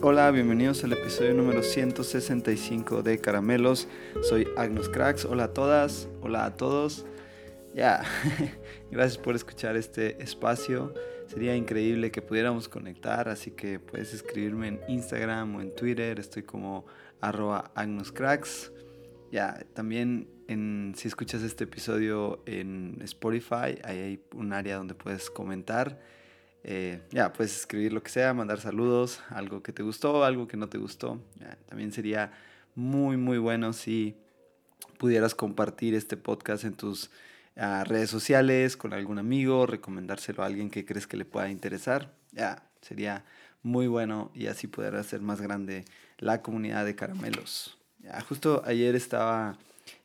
Hola, bienvenidos al episodio número 165 de Caramelos. Soy Agnos Cracks. Hola a todas, hola a todos. Ya, gracias por escuchar este espacio. Sería increíble que pudiéramos conectar, así que puedes escribirme en Instagram o en Twitter. Estoy como arroba agnoscracks. Ya, también en, si escuchas este episodio en Spotify, ahí hay un área donde puedes comentar eh, ya, puedes escribir lo que sea, mandar saludos, algo que te gustó, algo que no te gustó. también sería muy, muy bueno si pudieras compartir este podcast en tus ah, redes sociales con algún amigo, recomendárselo a alguien que crees que le pueda interesar. Ya, sería muy bueno y así poder hacer más grande la comunidad de caramelos. Ya, justo ayer estaba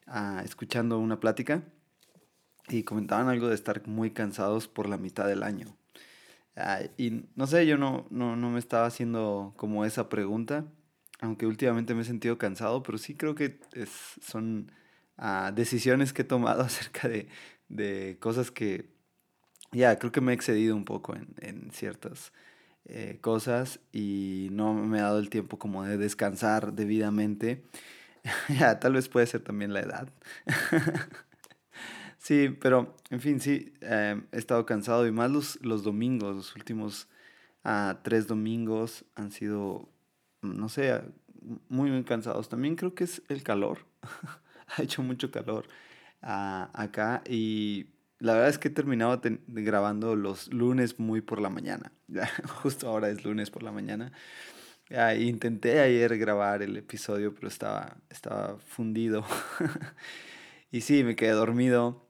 ah, escuchando una plática y comentaban algo de estar muy cansados por la mitad del año y no sé, yo no, no, no, me estaba haciendo como esa pregunta, aunque últimamente me he sentido cansado, pero sí creo que es, son ah, decisiones que he tomado acerca de, de cosas que, ya, creo que me he excedido un poco en, en ciertas eh, cosas y no me he dado el tiempo como de descansar debidamente. ya, tal vez puede ser también la edad. Sí, pero en fin, sí, eh, he estado cansado y más los, los domingos, los últimos ah, tres domingos han sido, no sé, muy, muy cansados. También creo que es el calor, ha hecho mucho calor ah, acá y la verdad es que he terminado grabando los lunes muy por la mañana. Justo ahora es lunes por la mañana. intenté ayer grabar el episodio, pero estaba, estaba fundido. y sí, me quedé dormido.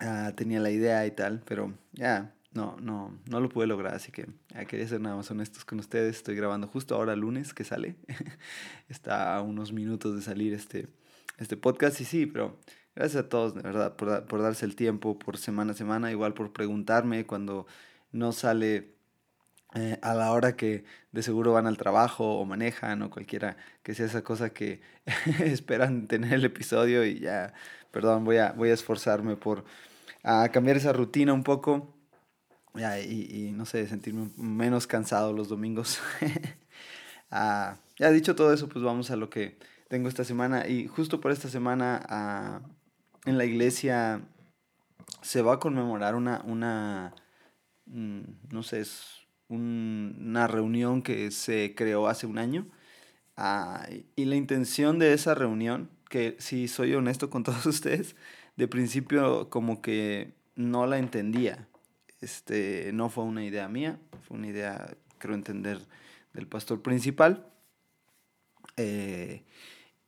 Ah, tenía la idea y tal, pero ya, no, no, no lo pude lograr, así que quería ser nada más honestos con ustedes. Estoy grabando justo ahora lunes que sale. Está a unos minutos de salir este, este podcast y sí, pero gracias a todos, de verdad, por, por darse el tiempo, por semana a semana, igual por preguntarme cuando no sale eh, a la hora que de seguro van al trabajo o manejan o cualquiera que sea esa cosa que esperan tener el episodio y ya, perdón, voy a, voy a esforzarme por a cambiar esa rutina un poco y, no sé, sentirme menos cansado los domingos. ah, ya dicho todo eso, pues vamos a lo que tengo esta semana. Y justo por esta semana ah, en la iglesia se va a conmemorar una, una mm, no sé, es una reunión que se creó hace un año. Ah, y la intención de esa reunión, que si soy honesto con todos ustedes, de principio como que no la entendía. Este, no fue una idea mía, fue una idea, creo entender, del pastor principal. Eh,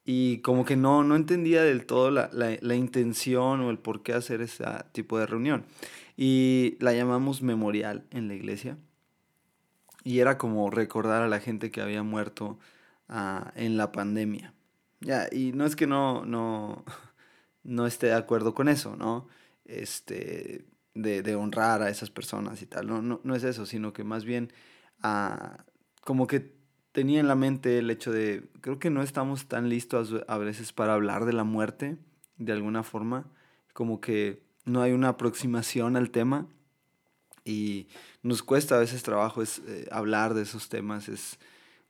y como que no, no entendía del todo la, la, intención o el por qué hacer ese tipo de reunión. Y la llamamos memorial en la iglesia. Y era como recordar a la gente que había muerto ah, en la pandemia. Ya, y no es que no, no, no esté de acuerdo con eso, ¿no? Este, de, de honrar a esas personas y tal. No, no, no es eso, sino que más bien ah, como que tenía en la mente el hecho de, creo que no estamos tan listos a veces para hablar de la muerte, de alguna forma, como que no hay una aproximación al tema y nos cuesta a veces trabajo es, eh, hablar de esos temas, es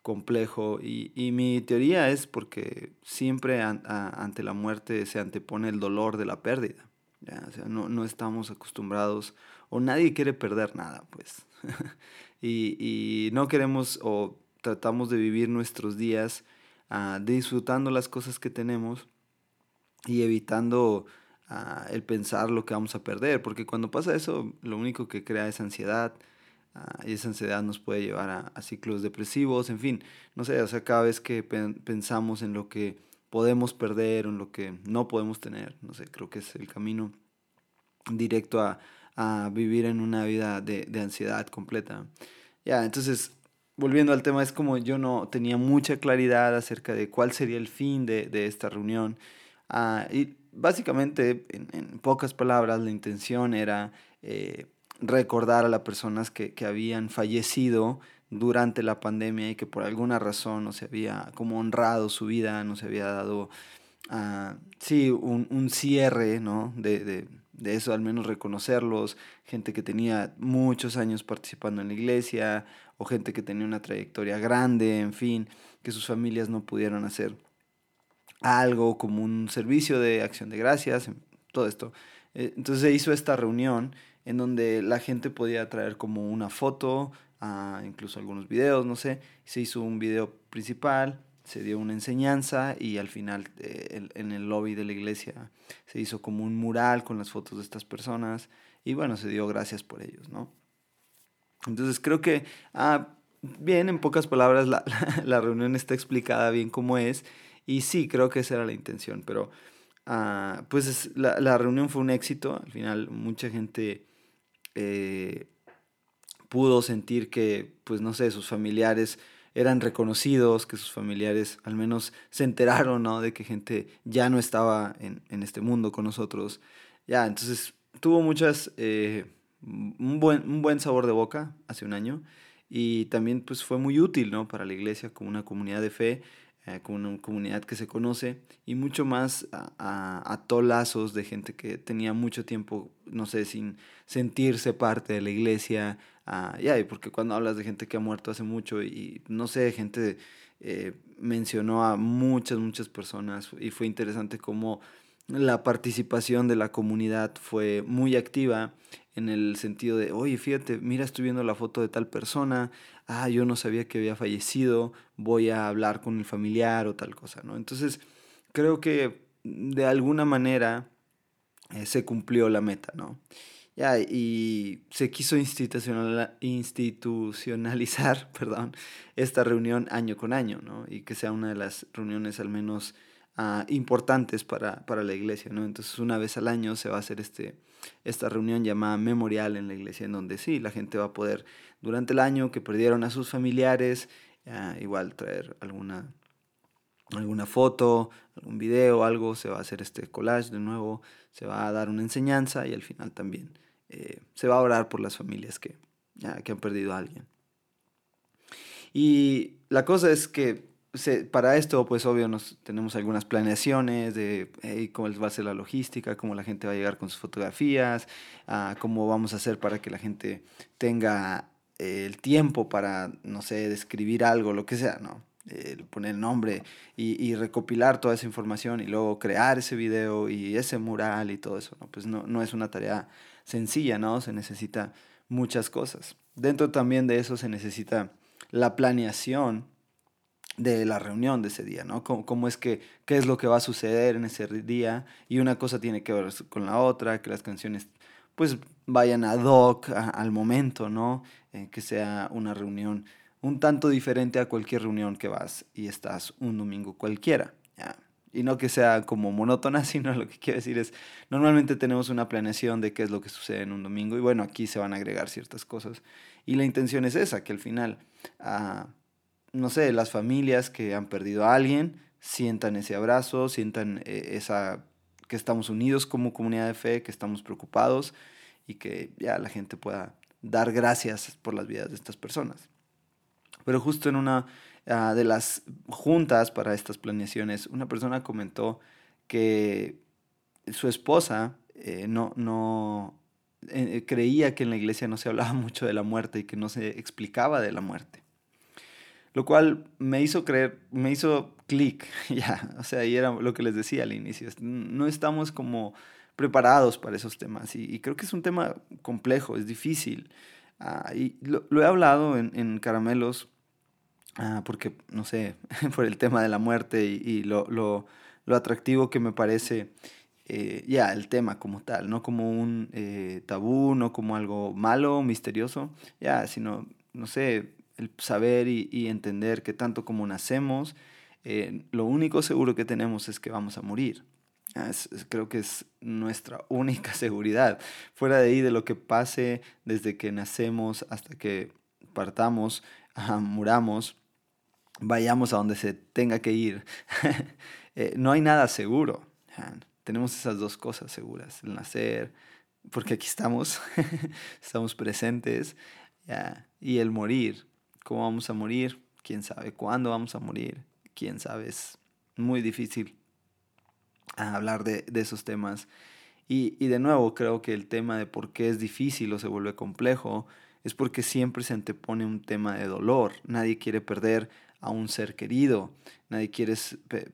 complejo y, y mi teoría es porque siempre ante la muerte se antepone el dolor de la pérdida. ¿ya? O sea, no, no, estamos acostumbrados o nadie quiere perder nada, pues. y, y, no queremos o tratamos de vivir nuestros días uh, disfrutando las cosas que tenemos y evitando el pensar lo que vamos a perder, porque cuando pasa eso, lo único que crea es ansiedad, ah, y esa ansiedad nos puede llevar a, ciclos depresivos, en fin, no sé, o sea, cada vez que pensamos en lo que podemos perder o en lo que no podemos tener, no sé, creo que es el camino directo a, vivir en una vida de, ansiedad completa. Ya, entonces, volviendo al tema, es como yo no tenía mucha claridad acerca de cuál sería el fin de, de esta reunión. Uh, y básicamente, en, pocas palabras, la intención era eh, recordar a las personas que, habían fallecido durante la pandemia y que por alguna razón no se había como honrado su vida, no se había dado, uh, sí, un, cierre, ¿no? De, de eso, al menos reconocerlos, gente que tenía muchos años participando en la iglesia o gente que tenía una trayectoria grande, en fin, que sus familias no pudieron hacer algo como un servicio de acción de gracias, todo esto. Eh, entonces se hizo esta reunión en donde la gente podía traer como una foto, ah, incluso algunos videos, no sé. Se hizo un video principal, se dio una enseñanza y al final eh, en el lobby de la iglesia se hizo como un mural con las fotos de estas personas y bueno, se dio gracias por ellos, ¿no? Entonces creo que, ah, bien, en pocas palabras, la, la, reunión está explicada bien cómo es y sí, creo que esa era la intención, pero ah, pues la, la, reunión fue un éxito, al final mucha gente eh, pudo sentir que, pues no sé, sus familiares eran reconocidos, que sus familiares al menos se enteraron, ¿no? De que gente ya no estaba en, en este mundo con nosotros. Ya, entonces tuvo muchas, eh, un, buen, un buen sabor de boca hace un año y también pues fue muy útil, ¿no? Para la iglesia como una comunidad de fe eh, con una comunidad que se conoce y mucho más a, tolazos de gente que tenía mucho tiempo, no sé, sin sentirse parte de la iglesia. Uh, ya, y porque cuando hablas de gente que ha muerto hace mucho y no sé, gente eh, mencionó a muchas, muchas personas y fue interesante cómo la participación de la comunidad fue muy activa en el sentido de, oye, fíjate, mira, estoy viendo la foto de tal persona, ah, yo no sabía que había fallecido, voy a hablar con el familiar o tal cosa, ¿no? Entonces, creo que de alguna manera eh, se cumplió la meta, ¿no? Ya, y se quiso institucional, institucionalizar perdón, esta reunión año con año, ¿no? Y que sea una de las reuniones al menos uh, importantes para, para, la iglesia, ¿no? Entonces una vez al año se va a hacer este, esta reunión llamada memorial en la iglesia, en donde sí, la gente va a poder durante el año que perdieron a sus familiares, uh, igual traer alguna, alguna foto, algún video, algo, se va a hacer este collage de nuevo, se va a dar una enseñanza y al final también eh, se va a orar por las familias que, uh, que han perdido a alguien. Y la cosa es que para esto, pues obvio, nos, tenemos algunas planeaciones de cómo va a ser la logística, cómo la gente va a llegar con sus fotografías, uh, cómo vamos a hacer para que la gente tenga el tiempo para, no sé, describir algo, lo que sea, ¿no? Eh, poner el nombre y, y, recopilar toda esa información y luego crear ese video y ese mural y todo eso, ¿no? Pues no, no es una tarea sencilla, ¿no? Se necesita muchas cosas. Dentro también de eso se necesita la planeación de la reunión de ese día, ¿no? Cómo, cómo, es que, qué es lo que va a suceder en ese día y una cosa tiene que ver con la otra, que las canciones pues vayan ad hoc al momento, ¿no? Eh, que sea una reunión un tanto diferente a cualquier reunión que vas y estás un domingo cualquiera, ¿ya? Y no que sea como monótona, sino lo que quiero decir es, normalmente tenemos una planeación de qué es lo que sucede en un domingo y bueno, aquí se van a agregar ciertas cosas. Y la intención es esa, que al final... Uh, no sé, las familias que han perdido a alguien sientan ese abrazo, sientan eh, esa que estamos unidos como comunidad de fe, que estamos preocupados y que ya la gente pueda dar gracias por las vidas de estas personas. Pero justo en una uh, de las juntas para estas planeaciones, una persona comentó que su esposa eh, no, no eh, creía que en la iglesia no se hablaba mucho de la muerte y que no se explicaba de la muerte. Lo cual me hizo creer, me hizo clic, ya, o sea, y era lo que les decía al inicio, no estamos como preparados para esos temas y, creo que es un tema complejo, es difícil. Ah, y lo, he hablado en, Caramelos ah, porque, no sé, por el tema de la muerte y, lo, lo, lo, atractivo que me parece eh, ya el tema como tal, no como un eh, tabú, no como algo malo, misterioso, ya, sino, no sé, el saber y, entender que tanto como nacemos, eh, lo único seguro que tenemos es que vamos a morir. Ah, creo que es nuestra única seguridad. Fuera de ahí, de lo que pase desde que nacemos hasta que partamos, muramos, vayamos a donde se tenga que ir, eh, no hay nada seguro. tenemos esas dos cosas seguras, el nacer, porque aquí estamos, estamos presentes, y el morir, cómo vamos a morir, quién sabe cuándo vamos a morir, quién sabe, es muy difícil hablar de, de esos temas. Y, y de nuevo, creo que el tema de por qué es difícil o se vuelve complejo es porque siempre se antepone un tema de dolor. Nadie quiere perder a un ser querido, nadie quiere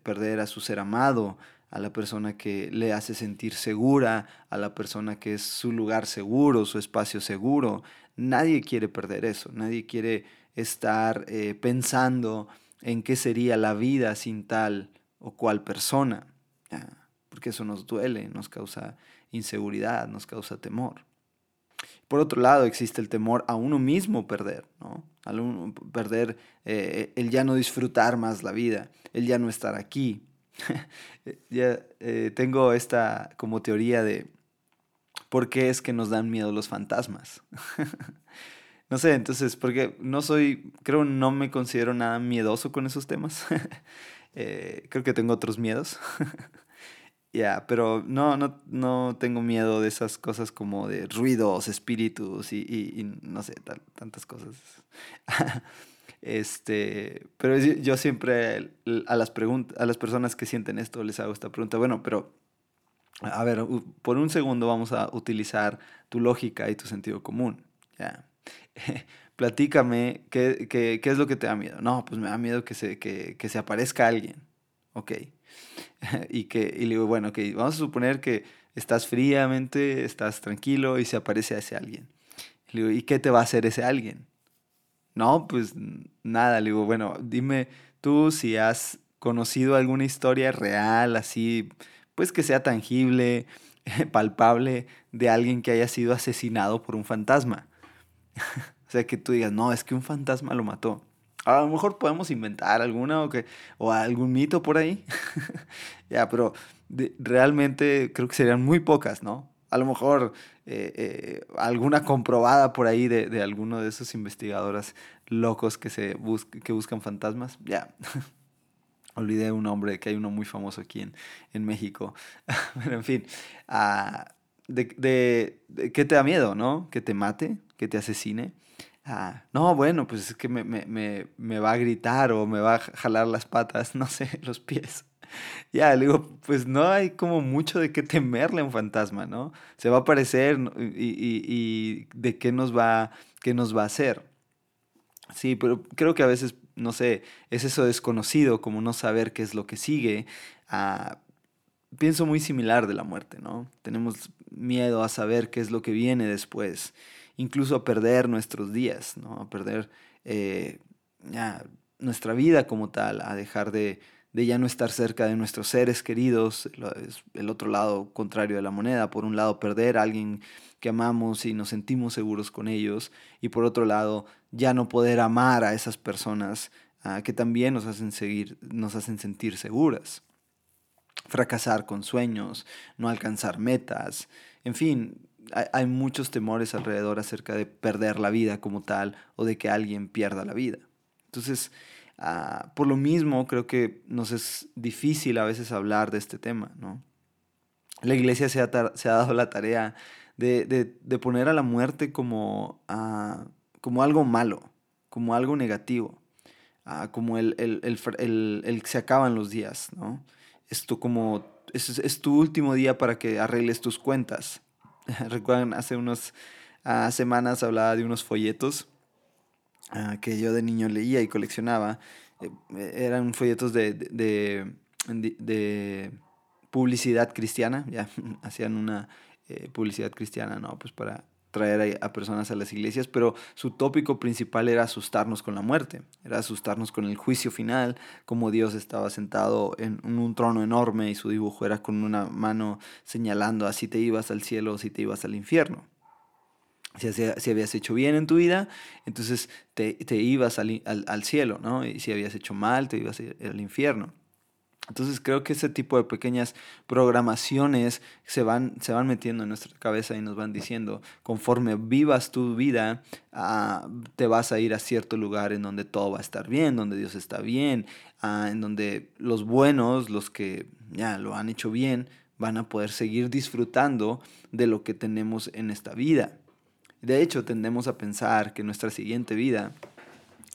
perder a su ser amado, a la persona que le hace sentir segura, a la persona que es su lugar seguro, su espacio seguro. Nadie quiere perder eso, nadie quiere estar eh, pensando en qué sería la vida sin tal o cual persona, porque eso nos duele, nos causa inseguridad, nos causa temor. Por otro lado, existe el temor a uno mismo perder, ¿no? Perder eh, el ya no disfrutar más la vida, el ya no estar aquí, ya eh, tengo esta como teoría de por qué es que nos dan miedo los fantasmas. no sé, entonces, porque no soy, creo no me considero nada miedoso con esos temas. Eh, creo que tengo otros miedos. Ya, pero no, no, no tengo miedo de esas cosas como de ruidos, espíritus y, y, y no sé, tantas cosas. Este, pero yo siempre a las, a las personas que sienten esto les hago esta pregunta, bueno, pero a ver, por un segundo vamos a utilizar tu lógica y tu sentido común. ¿ya? Platícame, ¿qué, ¿qué, qué, es lo que te da miedo? No, pues me da miedo que se, que, que se aparezca alguien. Ok. y, que, y le digo, bueno, ok, vamos a suponer que estás fríamente, estás tranquilo y se aparece ese alguien. Y le digo, ¿y qué te va a hacer ese alguien? No, pues nada, le digo, bueno, dime tú si has conocido alguna historia real, así, pues que sea tangible, palpable, de alguien que haya sido asesinado por un fantasma. o sea, que tú digas, no, es que un fantasma lo mató. A lo mejor podemos inventar alguna o, que, o algún mito por ahí. ya, pero realmente creo que serían muy pocas, ¿no? a lo mejor eh, eh, alguna comprobada por ahí de, de, alguno de esos investigadores locos que, se que buscan fantasmas. Ya, olvidé un nombre, que hay uno muy famoso aquí en, en México. Pero en fin, uh, de, de, ¿qué te da miedo, no? ¿Que te mate? ¿Que te asesine? Ah, no, bueno, pues es que me, me, me, me va a gritar o me va a jalar las patas, no sé, los pies. Ya, le digo, pues no hay como mucho de qué temerle a un fantasma, ¿no? Se va a aparecer y, de qué nos va, qué nos va a hacer. Sí, pero creo que a veces, no sé, es eso desconocido, como no saber qué es lo que sigue. Ah, pienso muy similar de la muerte, ¿no? Tenemos miedo a saber qué es lo que viene después, incluso a perder nuestros días, ¿no? A perder eh, nuestra vida como tal, a dejar de, ya no estar cerca de nuestros seres queridos, el otro lado contrario de la moneda, por un lado perder a alguien que amamos y nos sentimos seguros con ellos, y por otro lado ya no poder amar a esas personas ah, que también nos hacen, seguir, nos hacen sentir seguras. Fracasar con sueños, no alcanzar metas, en fin, hay, muchos temores alrededor acerca de perder la vida como tal o de que alguien pierda la vida. Entonces, Ah, por lo mismo, creo que nos es difícil a veces hablar de este tema, ¿no? La iglesia se ha, se ha dado la tarea de, de, de, poner a la muerte como, uh, como algo malo, como algo negativo, uh, como el, el, el, el, se acaban los días, ¿no? Esto como, es, es, tu último día para que arregles tus cuentas. Recuerdan, hace unas semanas hablaba de unos folletos Ah, que yo de niño leía y coleccionaba. Eh, eran folletos de, de, de, publicidad cristiana, ya hacían una eh, publicidad cristiana, ¿no? Pues para traer a, personas a las iglesias, pero su tópico principal era asustarnos con la muerte, era asustarnos con el juicio final, como Dios estaba sentado en un trono enorme y su dibujo era con una mano señalando así te ibas al cielo o si te ibas al infierno. Si, habías hecho bien en tu vida, entonces te, ibas al, al, al, cielo, ¿no? Y si habías hecho mal, te ibas al infierno. Entonces creo que ese tipo de pequeñas programaciones se van, se van metiendo en nuestra cabeza y nos van diciendo, conforme vivas tu vida, uh, te vas a ir a cierto lugar en donde todo va a estar bien, donde Dios está bien, uh, en donde los buenos, los que ya lo han hecho bien, van a poder seguir disfrutando de lo que tenemos en esta vida. De hecho, tendemos a pensar que nuestra siguiente vida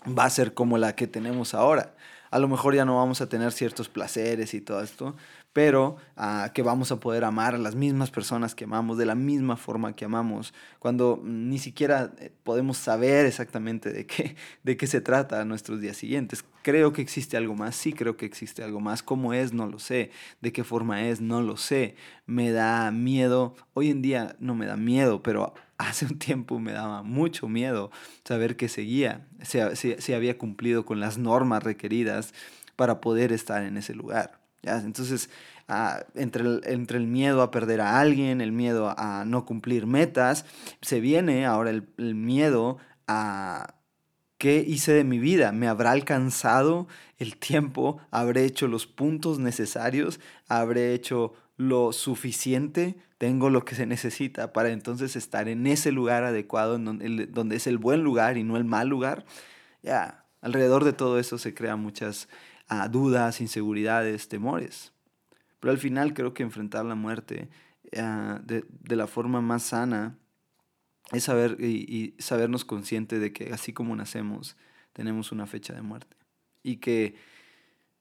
va a ser como la que tenemos ahora. A lo mejor ya no vamos a tener ciertos placeres y todo esto, pero ah, que vamos a poder amar a las mismas personas que amamos de la misma forma que amamos, cuando ni siquiera eh, podemos saber exactamente de qué, de qué se trata nuestros días siguientes. Creo que existe algo más, sí creo que existe algo más. ¿Cómo es? No lo sé. ¿De qué forma es? No lo sé. Me da miedo. Hoy en día no me da miedo, pero hace un tiempo me daba mucho miedo saber que seguía, si, había cumplido con las normas requeridas para poder estar en ese lugar. Entonces, ah, entre, el, miedo a perder a alguien, el miedo a no cumplir metas, se viene ahora el, miedo a qué hice de mi vida, me habrá alcanzado el tiempo, habré hecho los puntos necesarios, habré hecho lo suficiente, tengo lo que se necesita para entonces estar en ese lugar adecuado, donde es el buen lugar y no el mal lugar. Ya, alrededor de todo eso se crean muchas a dudas, inseguridades, temores. Pero al final creo que enfrentar la muerte ah, de, la forma más sana es saber y, sabernos consciente de que así como nacemos, tenemos una fecha de muerte. Y que,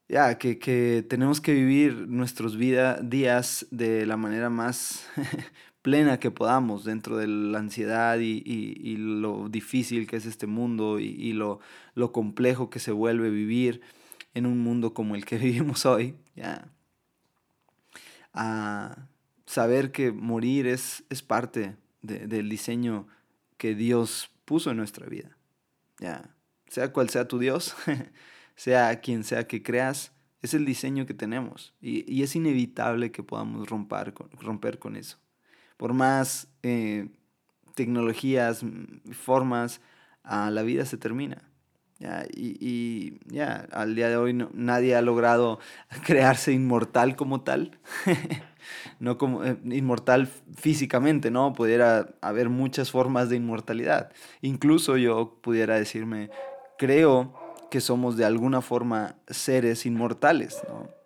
ya, que, tenemos que vivir nuestros vida, días de la manera más plena que podamos dentro de la ansiedad y, lo difícil que es este mundo y, lo, lo complejo que se vuelve vivir en un mundo como el que vivimos hoy, ya, a saber que morir es, es parte del diseño que Dios puso en nuestra vida. Ya, sea cual sea tu Dios, sea quien sea que creas, es el diseño que tenemos y, es inevitable que podamos romper con, romper con eso. Por más eh, tecnologías, formas, a la vida se termina. Y, ya, al día de hoy nadie ha logrado crearse inmortal como tal, no como eh, inmortal físicamente, ¿no? Pudiera haber muchas formas de inmortalidad. Incluso yo pudiera decirme, creo que somos de alguna forma seres inmortales, ¿no?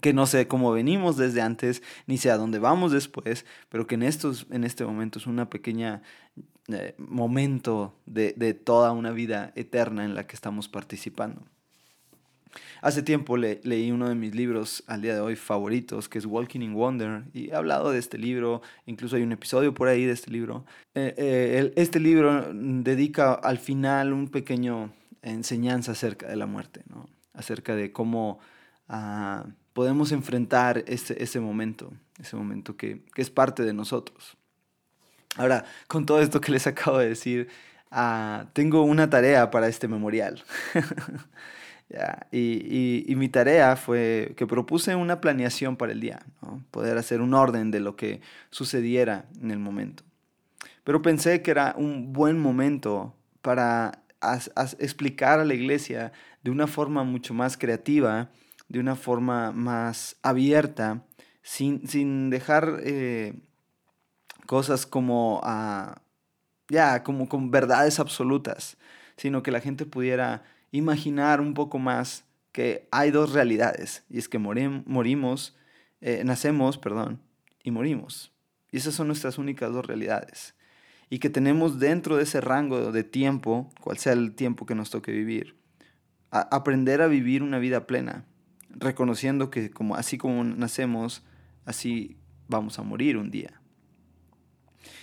que no sé cómo venimos desde antes, ni sé a dónde vamos después, pero que en, estos, en este momento es una pequeña eh, momento de, de, toda una vida eterna en la que estamos participando. Hace tiempo le, leí uno de mis libros al día de hoy favoritos, que es Walking in Wonder, y he hablado de este libro, incluso hay un episodio por ahí de este libro. Eh, eh, este libro dedica al final un pequeño enseñanza acerca de la muerte, ¿no? acerca de cómo ah, podemos enfrentar ese, ese momento, ese momento que, que es parte de nosotros. Ahora, con todo esto que les acabo de decir, ah, tengo una tarea para este memorial. y, mi tarea fue que propuse una planeación para el día, poder hacer un orden de lo que sucediera en el momento. Pero pensé que era un buen momento para explicar a la iglesia de una forma mucho más creativa, de una forma más abierta, sin, dejar... Eh, cosas como, ah, ya, como con verdades absolutas, sino que la gente pudiera imaginar un poco más que hay dos realidades, y es que morimos, eh, nacemos, perdón, y morimos. Y esas son nuestras únicas dos realidades. Y que tenemos dentro de ese rango de tiempo, cual sea el tiempo que nos toque vivir, aprender a vivir una vida plena, reconociendo que como, así como nacemos, así vamos a morir un día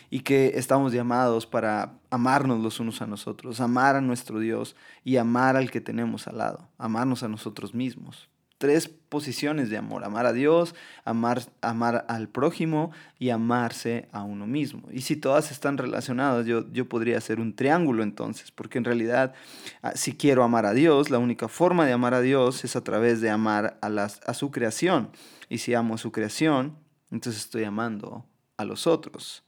y que estamos llamados para amarnos los unos a nosotros, amar a nuestro Dios y amar al que tenemos al lado, amarnos a nosotros mismos. Tres posiciones de amor, amar a Dios, amar, amar al prójimo y amarse a uno mismo. Y si todas están relacionadas, yo, yo podría hacer un triángulo entonces, porque en realidad ah, si quiero amar a Dios, la única forma de amar a Dios es a través de amar a, las, a su creación. Y si amo a su creación, entonces estoy amando a los otros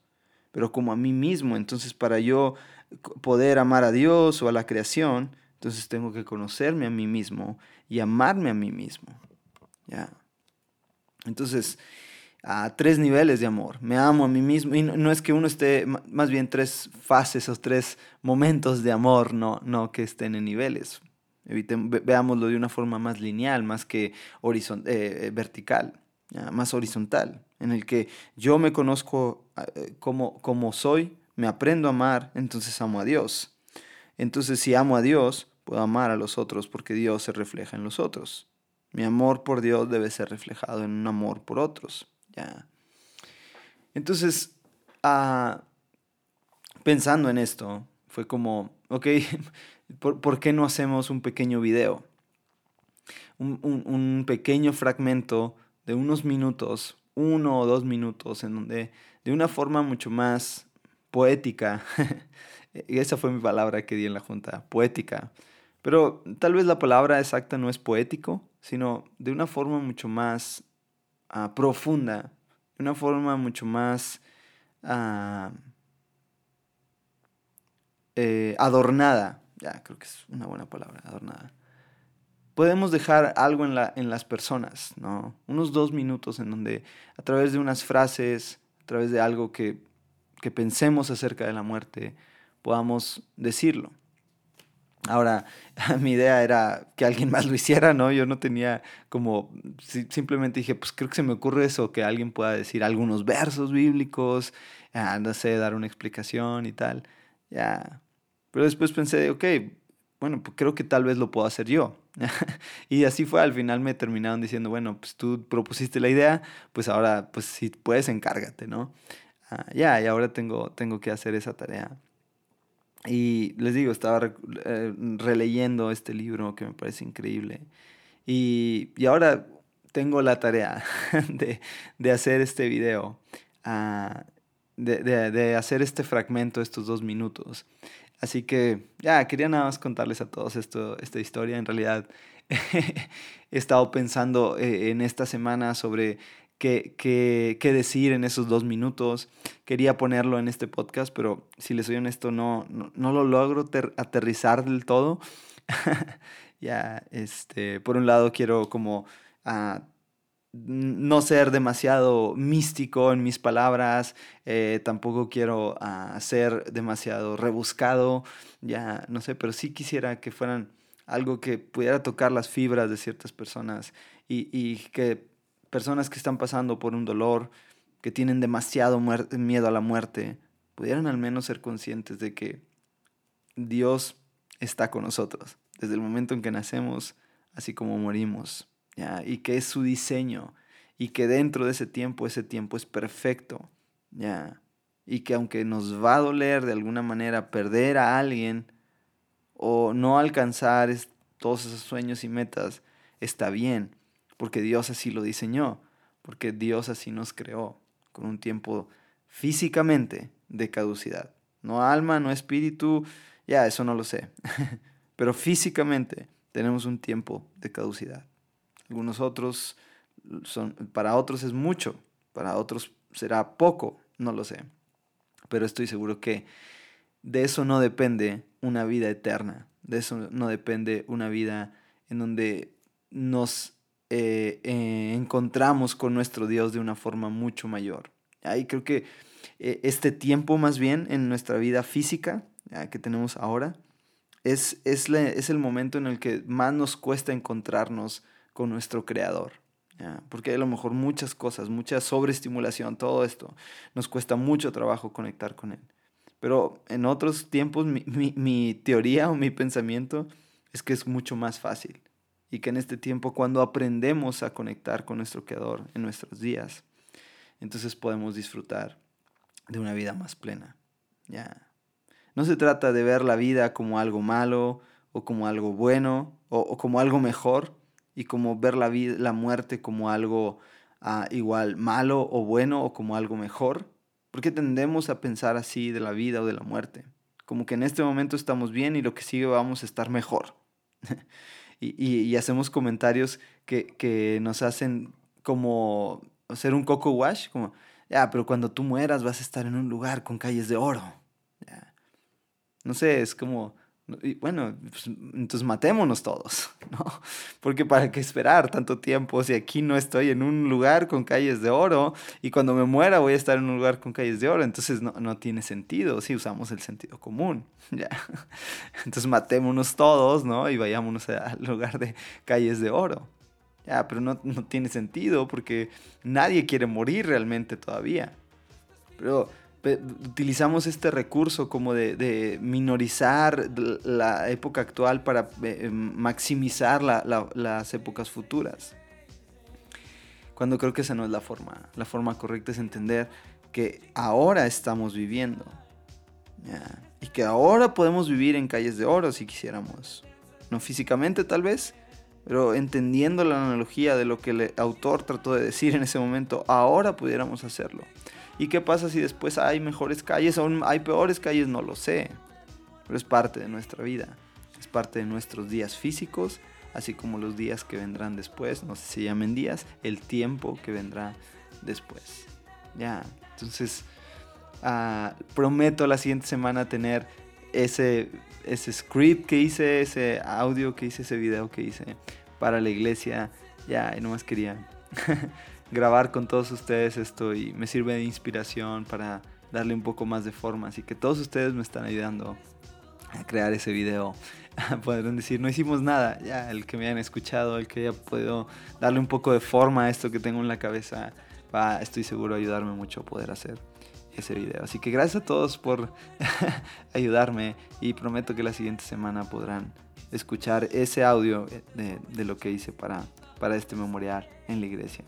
pero como a mí mismo. Entonces, para yo poder amar a Dios o a la creación, entonces tengo que conocerme a mí mismo y amarme a mí mismo. ¿Ya? Entonces, a tres niveles de amor. Me amo a mí mismo. Y no, es que uno esté, más bien tres fases o tres momentos de amor, no, no que estén en niveles. veámoslo de una forma más lineal, más que eh, vertical, más horizontal en el que yo me conozco eh, como, como soy, me aprendo a amar, entonces amo a Dios. Entonces si amo a Dios, puedo amar a los otros porque Dios se refleja en los otros. Mi amor por Dios debe ser reflejado en un amor por otros. ¿ya? Entonces, ah, pensando en esto, fue como, ok, ¿por, qué no hacemos un pequeño video? Un, un, pequeño fragmento de unos minutos, uno o dos minutos, en donde de una forma mucho más poética, esa fue mi palabra que di en la junta, poética, pero tal vez la palabra exacta no es poético, sino de una forma mucho más ah, profunda, de una forma mucho más ah, eh, adornada. Ya, creo que es una buena palabra, adornada. Podemos dejar algo en, la, en las personas, ¿no? Unos dos minutos en donde a través de unas frases, a través de algo que, que pensemos acerca de la muerte, podamos decirlo. Ahora, mi idea era que alguien más lo hiciera, ¿no? Yo no tenía como, simplemente dije, pues creo que se me ocurre eso, que alguien pueda decir algunos versos bíblicos, ah, dar una explicación y tal. Ya. Pero después pensé, ok, bueno, pues creo que tal vez lo puedo hacer yo. y así fue, al final me terminaron diciendo, bueno, pues tú propusiste la idea, pues ahora, pues si puedes, encárgate, ¿no? Ah, ya, y ahora tengo, tengo que hacer esa tarea. Y les digo, estaba eh, releyendo este libro que me parece increíble. Y, ahora tengo la tarea de, hacer este video, ah, de, hacer este fragmento, estos dos minutos. Así que ya, quería nada más contarles a todos esto, esta historia. En realidad he estado pensando eh, en esta semana sobre qué, decir en esos dos minutos. Quería ponerlo en este podcast, pero si les soy honesto, no, no, lo logro aterrizar del todo. ya, este, por un lado quiero como ah, no ser demasiado místico en mis palabras, eh, tampoco quiero ah, ser demasiado rebuscado, ya, no sé, pero sí quisiera que fueran algo que pudiera tocar las fibras de ciertas personas y, y que personas que están pasando por un dolor, que tienen demasiado miedo a la muerte, pudieran al menos ser conscientes de que Dios está con nosotros desde el momento en que nacemos, así como morimos, ¿ya? y que es su diseño, y que dentro de ese tiempo, ese tiempo es perfecto, ¿ya? y que aunque nos va a doler de alguna manera perder a alguien o no alcanzar todos esos sueños y metas, está bien, porque Dios así lo diseñó, porque Dios así nos creó, con un tiempo físicamente de caducidad. No alma, no espíritu, ya eso no lo sé, pero físicamente tenemos un tiempo de caducidad. Algunos otros son, para otros es mucho, para otros será poco, no lo sé. Pero estoy seguro que de eso no depende una vida eterna, de eso no depende una vida en donde nos eh, eh, encontramos con nuestro Dios de una forma mucho mayor. Ahí creo que eh, este tiempo más bien en nuestra vida física que tenemos ahora es, es, es, el momento en el que más nos cuesta encontrarnos con nuestro Creador. Porque a lo mejor muchas cosas, mucha sobreestimulación, todo esto. Nos cuesta mucho trabajo conectar con Él. Pero en otros tiempos mi, mi, mi teoría o mi pensamiento es que es mucho más fácil y que en este tiempo cuando aprendemos a conectar con nuestro Creador en nuestros días, entonces podemos disfrutar de una vida más plena. Ya. No se trata de ver la vida como algo malo o como algo bueno o, como algo mejor y como ver la, la muerte como algo ah, igual malo o bueno o como algo mejor, porque tendemos a pensar así de la vida o de la muerte, como que en este momento estamos bien y lo que sigue vamos a estar mejor. y, hacemos comentarios que, nos hacen como hacer un coco wash, como, ya, pero cuando tú mueras vas a estar en un lugar con calles de oro. No sé, es como, y bueno, pues, entonces matémonos todos, ¿no? Porque para qué esperar tanto tiempo si aquí no estoy en un lugar con calles de oro y cuando me muera voy a estar en un lugar con calles de oro, entonces no, no tiene sentido si usamos el sentido común, ¿ya? Entonces matémonos todos, ¿no? Y vayámonos al lugar de calles de oro. Ya, pero no, no tiene sentido porque nadie quiere morir realmente todavía. Pero utilizamos este recurso como de, minorizar la época actual para eh, maximizar las épocas futuras. Cuando creo que esa no es la forma. La forma correcta es entender que ahora estamos viviendo. Y que ahora podemos vivir en calles de oro si quisiéramos. No físicamente tal vez, pero entendiendo la analogía de lo que el autor trató de decir en ese momento, ahora pudiéramos hacerlo. ¿Y qué pasa si después hay mejores calles o hay peores calles? No lo sé. Pero es parte de nuestra vida. Es parte de nuestros días físicos, así como los días que vendrán después. No sé si llamen días, el tiempo que vendrá después. Ya, entonces ah, prometo la siguiente semana tener ese, ese script que hice, ese audio que hice, ese video que hice para la iglesia. Ya, y nomás quería grabar con todos ustedes esto y me sirve de inspiración para darle un poco más de forma. Así que todos ustedes me están ayudando a crear ese video. Podrán decir, no hicimos nada. Ya, el que me hayan escuchado, el que haya podido darle un poco de forma a esto que tengo en la cabeza, va, estoy seguro, ayudarme mucho a poder hacer ese video. Así que gracias a todos por ayudarme y prometo que la siguiente semana podrán escuchar ese audio de, de lo que hice para, para este memorial en la iglesia.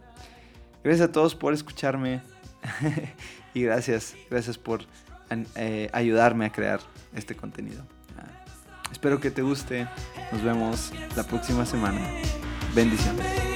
Gracias a todos por escucharme y gracias, gracias por eh, ayudarme a crear este contenido. Ah, espero que te guste. Nos vemos la próxima semana. Bendiciones.